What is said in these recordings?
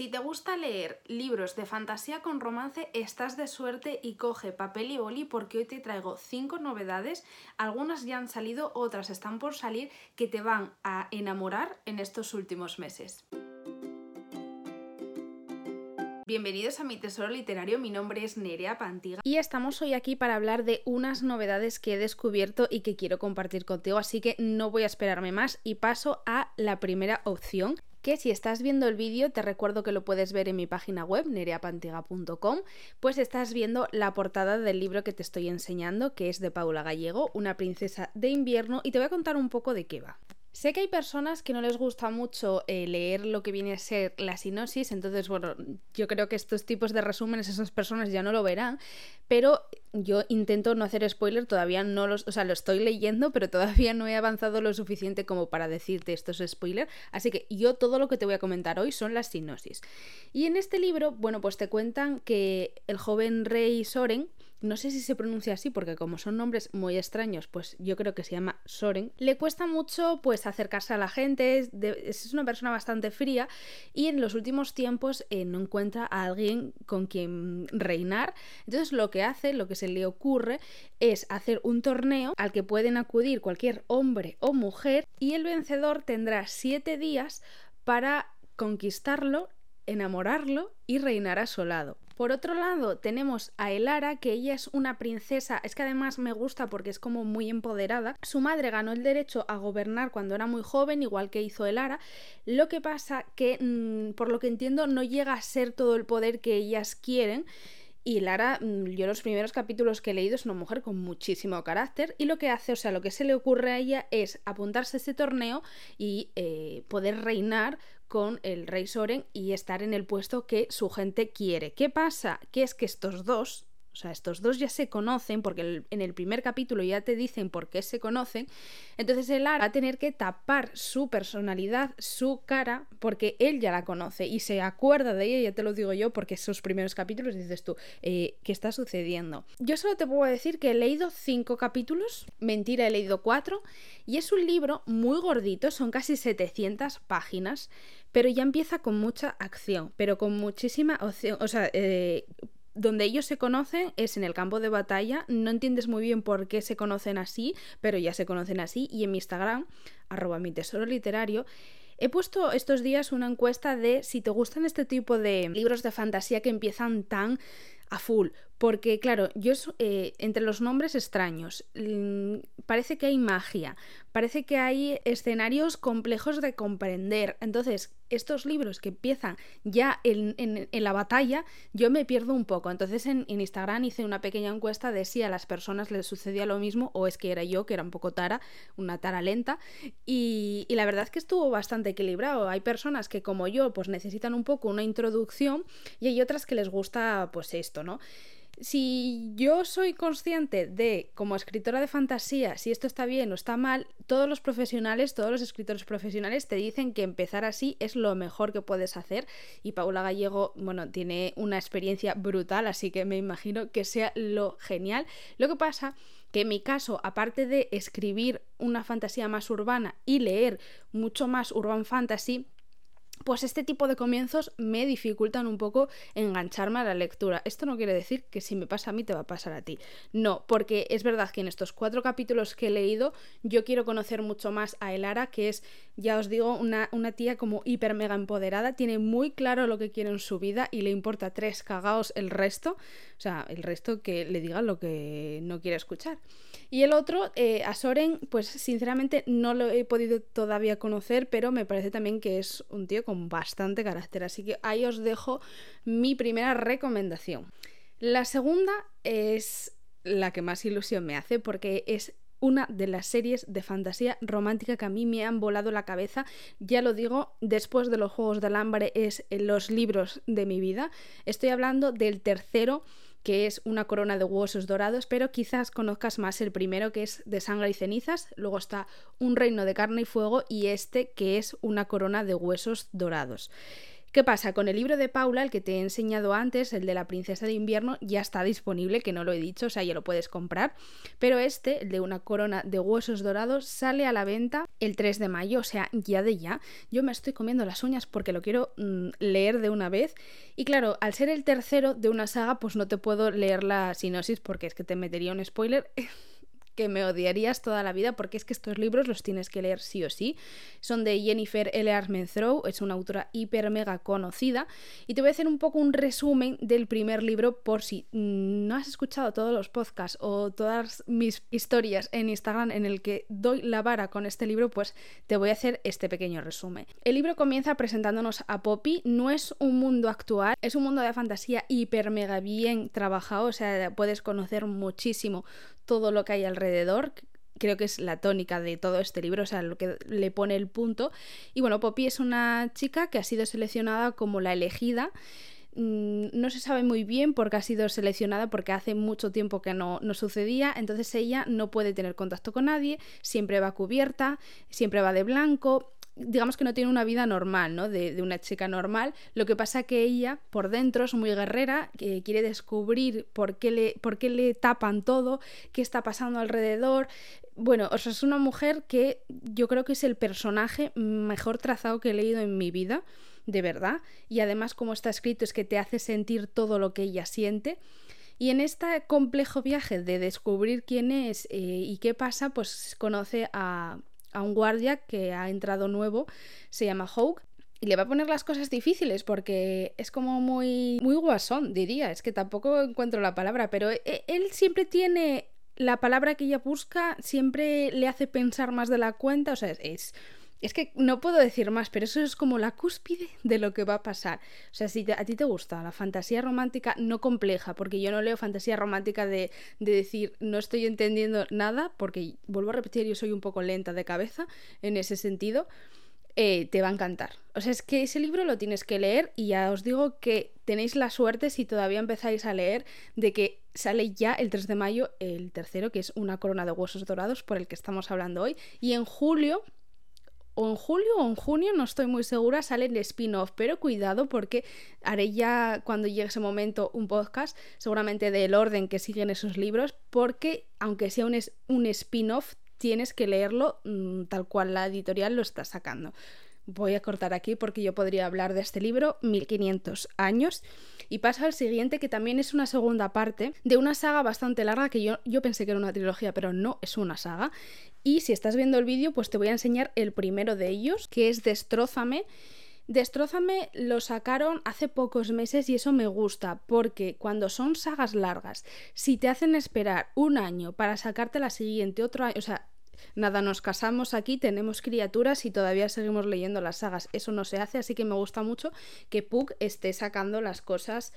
Si te gusta leer libros de fantasía con romance, estás de suerte y coge papel y boli porque hoy te traigo 5 novedades, algunas ya han salido, otras están por salir, que te van a enamorar en estos últimos meses. Bienvenidos a mi tesoro literario, mi nombre es Nerea Pantiga y estamos hoy aquí para hablar de unas novedades que he descubierto y que quiero compartir contigo, así que no voy a esperarme más y paso a la primera opción que si estás viendo el vídeo, te recuerdo que lo puedes ver en mi página web, nereapantiga.com, pues estás viendo la portada del libro que te estoy enseñando, que es de Paula Gallego, Una princesa de invierno, y te voy a contar un poco de qué va. Sé que hay personas que no les gusta mucho eh, leer lo que viene a ser la sinopsis, entonces, bueno, yo creo que estos tipos de resúmenes esas personas ya no lo verán, pero yo intento no hacer spoiler, todavía no los, o sea, lo estoy leyendo, pero todavía no he avanzado lo suficiente como para decirte esto es spoiler, así que yo todo lo que te voy a comentar hoy son las sinopsis. Y en este libro, bueno, pues te cuentan que el joven rey Soren, no sé si se pronuncia así porque como son nombres muy extraños, pues yo creo que se llama Soren, le cuesta mucho pues acercarse a la gente, es, una persona bastante fría y en los últimos tiempos eh, no encuentra a alguien con quien reinar, entonces lo que hace, lo que se le ocurre es hacer un torneo al que pueden acudir cualquier hombre o mujer y el vencedor tendrá siete días para conquistarlo, enamorarlo y reinar a su lado. Por otro lado, tenemos a Elara, que ella es una princesa, es que además me gusta porque es como muy empoderada. Su madre ganó el derecho a gobernar cuando era muy joven, igual que hizo Elara. Lo que pasa que, mm, por lo que entiendo, no llega a ser todo el poder que ellas quieren. Y Lara, mm, yo los primeros capítulos que he leído es una mujer con muchísimo carácter y lo que hace, o sea, lo que se le ocurre a ella es apuntarse a ese torneo y eh, poder reinar con el rey Soren y estar en el puesto que su gente quiere. ¿Qué pasa? Que es que estos dos, o sea, estos dos ya se conocen porque en el primer capítulo ya te dicen por qué se conocen. Entonces el Ara va a tener que tapar su personalidad, su cara, porque él ya la conoce y se acuerda de ella, ya te lo digo yo, porque esos primeros capítulos dices tú, eh, ¿qué está sucediendo? Yo solo te puedo decir que he leído cinco capítulos, mentira, he leído cuatro, y es un libro muy gordito, son casi 700 páginas, pero ya empieza con mucha acción, pero con muchísima opción, o sea, eh, donde ellos se conocen es en el campo de batalla. No entiendes muy bien por qué se conocen así, pero ya se conocen así. Y en mi Instagram, arroba mi tesoro literario, he puesto estos días una encuesta de si te gustan este tipo de libros de fantasía que empiezan tan a full. Porque, claro, yo eh, entre los nombres extraños, mm, parece que hay magia, parece que hay escenarios complejos de comprender. Entonces, estos libros que empiezan ya en, la batalla, yo me pierdo un poco. Entonces, en, Instagram hice una pequeña encuesta de si a las personas les sucedía lo mismo o es que era yo, que era un poco tara, una tara lenta. Y, y la verdad es que estuvo bastante equilibrado. Hay personas que, como yo, pues necesitan un poco una introducción y hay otras que les gusta, pues esto, si yo soy consciente de, como escritora de fantasía, si esto está bien o está mal, todos los profesionales, todos los escritores profesionales te dicen que empezar así es lo mejor que puedes hacer. Y Paula Gallego, bueno, tiene una experiencia brutal, así que me imagino que sea lo genial. Lo que pasa que en mi caso, aparte de escribir una fantasía más urbana y leer mucho más urban fantasy, pues este tipo de comienzos me dificultan un poco engancharme a la lectura. Esto no quiere decir que si me pasa a mí te va a pasar a ti. No, porque es verdad que en estos cuatro capítulos que he leído yo quiero conocer mucho más a Elara, que es, ya os digo, una, una tía como hiper mega empoderada, tiene muy claro lo que quiere en su vida y le importa tres cagaos el resto, o sea, el resto que le diga lo que no quiere escuchar. Y el otro, eh, a Soren, pues sinceramente no lo he podido todavía conocer, pero me parece también que es un tío con bastante carácter. Así que ahí os dejo mi primera recomendación. La segunda es la que más ilusión me hace porque es una de las series de fantasía romántica que a mí me han volado la cabeza. Ya lo digo, después de los Juegos del Hambre es los libros de mi vida. Estoy hablando del tercero que es una corona de huesos dorados, pero quizás conozcas más el primero que es de sangre y cenizas, luego está un reino de carne y fuego y este que es una corona de huesos dorados. ¿Qué pasa? Con el libro de Paula, el que te he enseñado antes, el de la princesa de invierno, ya está disponible, que no lo he dicho, o sea, ya lo puedes comprar. Pero este, el de una corona de huesos dorados, sale a la venta el 3 de mayo, o sea, ya de ya. Yo me estoy comiendo las uñas porque lo quiero mm, leer de una vez. Y claro, al ser el tercero de una saga, pues no te puedo leer la sinosis porque es que te metería un spoiler. que me odiarías toda la vida porque es que estos libros los tienes que leer sí o sí. Son de Jennifer L. Armentrout, es una autora hiper mega conocida y te voy a hacer un poco un resumen del primer libro por si no has escuchado todos los podcasts o todas mis historias en Instagram en el que doy la vara con este libro, pues te voy a hacer este pequeño resumen. El libro comienza presentándonos a Poppy, no es un mundo actual, es un mundo de fantasía hiper mega bien trabajado, o sea, puedes conocer muchísimo todo lo que hay alrededor. Creo que es la tónica de todo este libro, o sea, lo que le pone el punto. Y bueno, Poppy es una chica que ha sido seleccionada como la elegida. Mm, no se sabe muy bien porque ha sido seleccionada porque hace mucho tiempo que no, no, sucedía, entonces ella no puede tener contacto con nadie, siempre va cubierta, siempre va de blanco, digamos que no tiene una vida normal, ¿no? De, una chica normal. Lo que pasa que ella, por dentro, es muy guerrera, que quiere descubrir por qué le, por qué le tapan todo, qué está pasando alrededor. Bueno, o sea, es una mujer que yo creo que es el personaje mejor trazado que he leído en mi vida, de verdad. Y además, como está escrito, es que te hace sentir todo lo que ella siente. Y en este complejo viaje de descubrir quién es eh, y qué pasa, pues conoce a, a un guardia que ha entrado nuevo, se llama Hawk, y le va a poner las cosas difíciles porque es como muy muy guasón, diría, es que tampoco encuentro la palabra, pero e, e, él siempre tiene la palabra que ella busca, siempre le hace pensar más de la cuenta, o sea, es es que no puedo decir más, pero eso es como la cúspide de lo que va a pasar. O sea, si a ti te gusta la fantasía romántica no compleja, porque yo no leo fantasía romántica de, de, decir no estoy entendiendo nada, porque vuelvo a repetir, yo soy un poco lenta de cabeza en ese sentido, eh, te va a encantar. O sea, es que ese libro lo tienes que leer y ya os digo que tenéis la suerte, si todavía empezáis a leer, de que sale ya el 3 de mayo el tercero, que es Una corona de huesos dorados, por el que estamos hablando hoy, y en julio o en julio o en junio, no estoy muy segura, sale el spin-off, pero cuidado porque haré ya cuando llegue ese momento un podcast, seguramente del orden que siguen esos libros, porque aunque sea un, un spin-off, tienes que leerlo mm, tal cual la editorial lo está sacando. Voy a cortar aquí porque yo podría hablar de este libro 1500 años. Y pasa al siguiente, que también es una segunda parte de una saga bastante larga que yo, yo pensé que era una trilogía, pero no es una saga. Y si estás viendo el vídeo, pues te voy a enseñar el primero de ellos, que es Destrózame. Destrózame lo sacaron hace pocos meses y eso me gusta, porque cuando son sagas largas, si te hacen esperar un año para sacarte la siguiente, otro año, o sea, nada, nos casamos aquí, tenemos criaturas y todavía seguimos leyendo las sagas. Eso no se hace, así que me gusta mucho que Puck esté sacando las cosas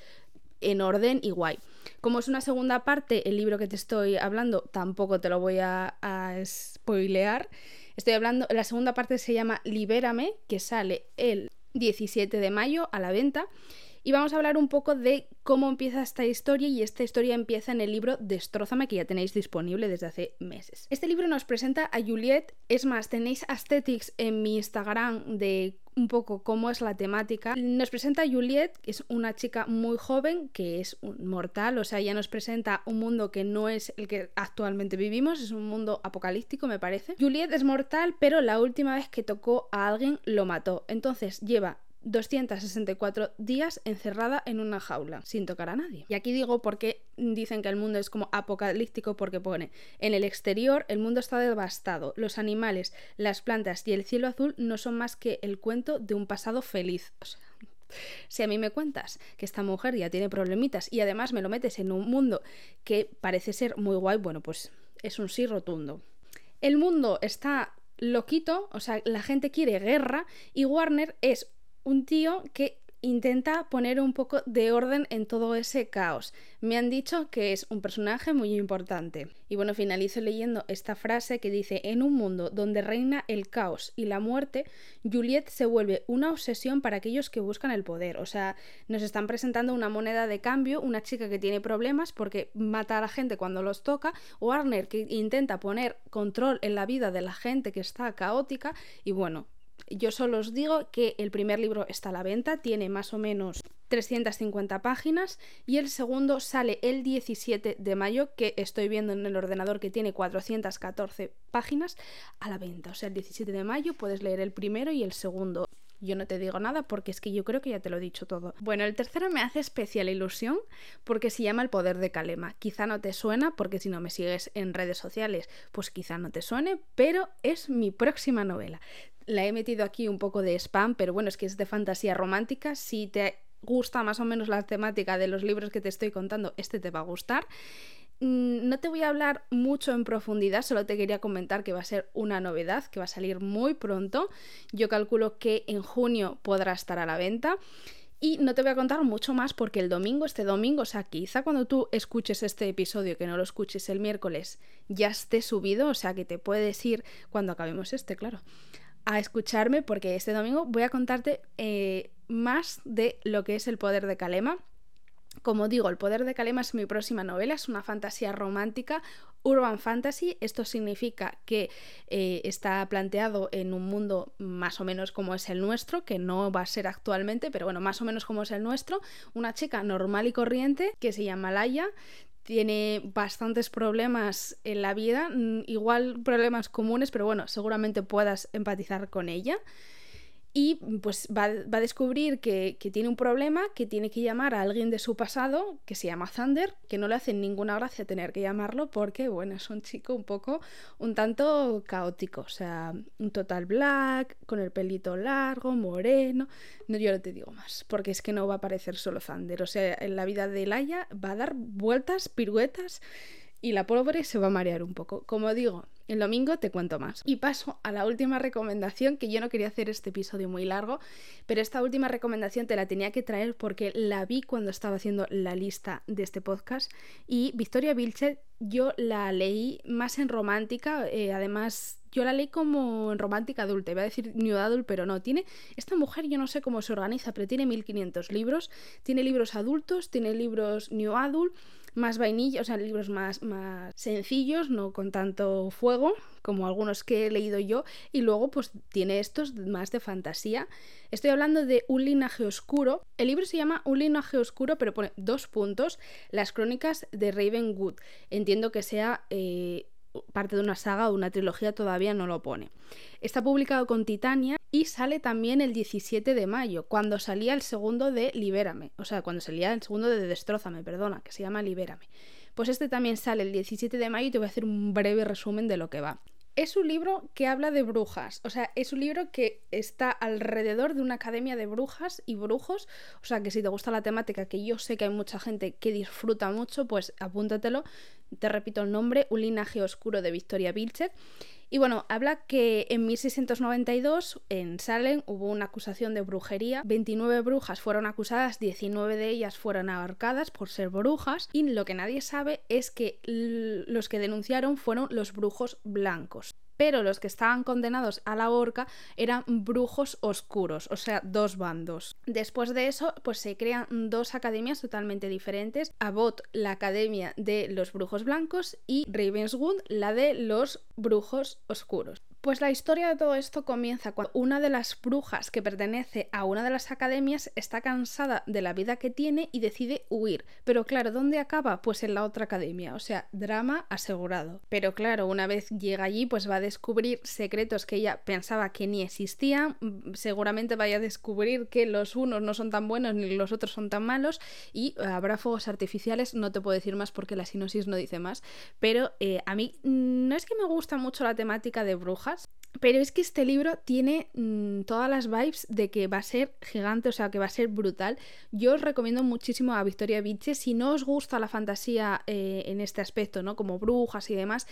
en orden y guay. Como es una segunda parte, el libro que te estoy hablando tampoco te lo voy a, a spoilear. Estoy hablando, la segunda parte se llama Libérame, que sale el 17 de mayo a la venta y vamos a hablar un poco de cómo empieza esta historia y esta historia empieza en el libro Destrózame que ya tenéis disponible desde hace meses. Este libro nos presenta a Juliet, es más, tenéis aesthetics en mi Instagram de un poco cómo es la temática. Nos presenta a Juliet, que es una chica muy joven, que es un mortal, o sea, ya nos presenta un mundo que no es el que actualmente vivimos, es un mundo apocalíptico, me parece. Juliet es mortal, pero la última vez que tocó a alguien lo mató. Entonces lleva 264 días encerrada en una jaula, sin tocar a nadie. Y aquí digo por qué dicen que el mundo es como apocalíptico, porque pone, en el exterior el mundo está devastado, los animales, las plantas y el cielo azul no son más que el cuento de un pasado feliz. si a mí me cuentas que esta mujer ya tiene problemitas y además me lo metes en un mundo que parece ser muy guay, bueno, pues es un sí rotundo. El mundo está loquito, o sea, la gente quiere guerra y Warner es un tío que intenta poner un poco de orden en todo ese caos. Me han dicho que es un personaje muy importante. Y bueno, finalizo leyendo esta frase que dice, en un mundo donde reina el caos y la muerte, Juliet se vuelve una obsesión para aquellos que buscan el poder. O sea, nos están presentando una moneda de cambio, una chica que tiene problemas porque mata a la gente cuando los toca, Warner que intenta poner control en la vida de la gente que está caótica y bueno, Yo solo os digo que el primer libro está a la venta, tiene más o menos 350 páginas y el segundo sale el 17 de mayo, que estoy viendo en el ordenador que tiene 414 páginas a la venta. O sea, el 17 de mayo puedes leer el primero y el segundo. Yo no te digo nada porque es que yo creo que ya te lo he dicho todo. Bueno, el tercero me hace especial ilusión porque se llama El poder de Kalema. Quizá no te suena porque si no me sigues en redes sociales, pues quizá no te suene, pero es mi próxima novela. La he metido aquí un poco de spam, pero bueno, es que es de fantasía romántica. Si te gusta más o menos la temática de los libros que te estoy contando, este te va a gustar. Mm, no te voy a hablar mucho en profundidad, solo te quería comentar que va a ser una novedad, que va a salir muy pronto. Yo calculo que en junio podrá estar a la venta. Y no te voy a contar mucho más porque el domingo, este domingo, o sea, quizá cuando tú escuches este episodio, que no lo escuches el miércoles, ya esté subido, o sea, que te puedes ir cuando acabemos este, claro, a escucharme porque este domingo voy a contarte eh, más de lo que es el poder de Kalema como digo, El poder de Kalema es mi próxima novela, es una fantasía romántica, urban fantasy. Esto significa que eh, está planteado en un mundo más o menos como es el nuestro, que no va a ser actualmente, pero bueno, más o menos como es el nuestro. Una chica normal y corriente que se llama Laia, tiene bastantes problemas en la vida, mm, igual problemas comunes, pero bueno, seguramente puedas empatizar con ella y pues va, a descubrir que, tiene un problema, que tiene que llamar a alguien de su pasado, que se llama Thunder, que no le hace ninguna gracia tener que llamarlo porque, bueno, es un chico un poco, un tanto caótico, o sea, un total black, con el pelito largo, moreno, no, yo no te digo más, porque es que no va a aparecer solo Thunder, o sea, en la vida de Laia va a dar vueltas, piruetas, y la pobre se va a marear un poco. Como digo, el domingo te cuento más. Y paso a la última recomendación, que yo no quería hacer este episodio muy largo, pero esta última recomendación te la tenía que traer porque la vi cuando estaba haciendo la lista de este podcast. Y Victoria Vilchet yo la leí más en romántica, eh, además yo la leí como en romántica adulta, iba a decir new adult, pero no, tiene, esta mujer yo no sé cómo se organiza, pero tiene 1500 libros, tiene libros adultos, tiene libros new adult, más vainilla, o sea, libros más, más sencillos, no con tanto fuego como algunos que he leído yo, y luego pues tiene estos más de fantasía. Estoy hablando de Un linaje oscuro. El libro se llama Un linaje oscuro, pero pone dos puntos, las crónicas de Ravenwood. Entiendo que sea eh, parte de una saga o una trilogía, todavía no lo pone. Está publicado con Titania y sale también el 17 de mayo, cuando salía el segundo de Libérame, o sea, cuando salía el segundo de Destrózame, perdona, que se llama Libérame. Pues este también sale el 17 de mayo y te voy a hacer un breve resumen de lo que va. Es un libro que habla de brujas, o sea, es un libro que está alrededor de una academia de brujas y brujos, o sea, que si te gusta la temática, que yo sé que hay mucha gente que disfruta mucho, pues apúntatelo. Te repito el nombre, Un linaje oscuro de Victoria Vilchet. Y bueno, habla que en 1692 en Salem hubo una acusación de brujería. 29 brujas fueron acusadas, 19 de ellas fueron abarcadas por ser brujas. Y lo que nadie sabe es que los que denunciaron fueron los brujos blancos pero los que estaban condenados a la horca eran brujos oscuros, o sea, dos bandos. Después de eso, pues se crean dos academias totalmente diferentes. Abbott, la academia de los brujos blancos, y Ravenswood, la de los brujos oscuros. Pues la historia de todo esto comienza cuando una de las brujas que pertenece a una de las academias está cansada de la vida que tiene y decide huir. Pero claro, ¿dónde acaba? Pues en la otra academia, o sea, drama asegurado. Pero claro, una vez llega allí, pues va a descubrir secretos que ella pensaba que ni existían, seguramente vaya a descubrir que los unos no son tan buenos ni los otros son tan malos y habrá fuegos artificiales, no te puedo decir más porque la sinosis no dice más, pero eh, a mí no es que me gusta mucho la temática de brujas, pero es que este libro tiene mm, todas las vibes de que va a ser gigante, o sea, que va a ser brutal. Yo os recomiendo muchísimo a Victoria Viche. Si no os gusta la fantasía eh, en este aspecto, ¿no? Como brujas y demás,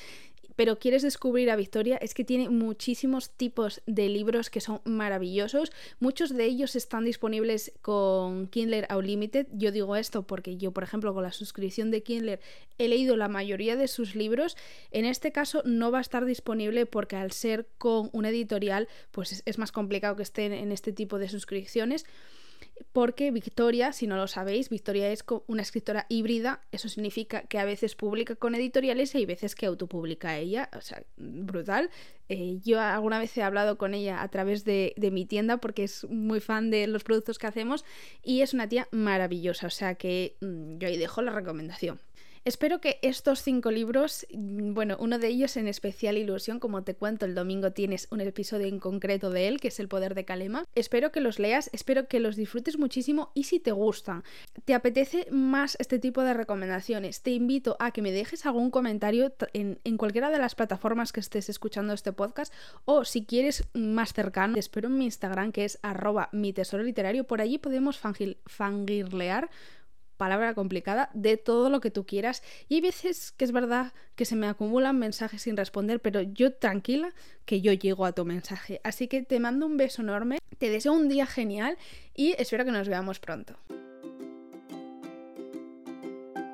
pero quieres descubrir a Victoria, es que tiene muchísimos tipos de libros que son maravillosos. Muchos de ellos están disponibles con Kindle Unlimited. Yo digo esto porque yo, por ejemplo, con la suscripción de Kindle he leído la mayoría de sus libros. En este caso no va a estar disponible porque al ser con una editorial, pues es, más complicado que estén en este tipo de suscripciones. porque Victoria, si no lo sabéis, Victoria es una escritora híbrida, eso significa que a veces publica con editoriales y hay veces que autopublica ella, o sea, brutal. Eh, yo alguna vez he hablado con ella a través de, de, mi tienda porque es muy fan de los productos que hacemos y es una tía maravillosa, o sea que mm, yo ahí dejo la recomendación. Espero que estos cinco libros, mm, bueno, uno de ellos en especial ilusión, como te cuento, el domingo tienes un episodio en concreto de él, que es El poder de Kalema. Espero que los leas, espero que los disfrutes muchísimo y si te gustan, te apetece más este tipo de recomendaciones, te invito a que me dejes algún comentario en, cualquiera de las plataformas que estés escuchando este podcast o si quieres más cercano, te espero en mi Instagram que es arroba mi tesoro literario, por allí podemos fangirlear palabra complicada, de todo lo que tú quieras. Y hay veces que es verdad que se me acumulan mensajes sin responder, pero yo tranquila que yo llego a tu mensaje. Así que te mando un beso enorme, te deseo un día genial y espero que nos veamos pronto.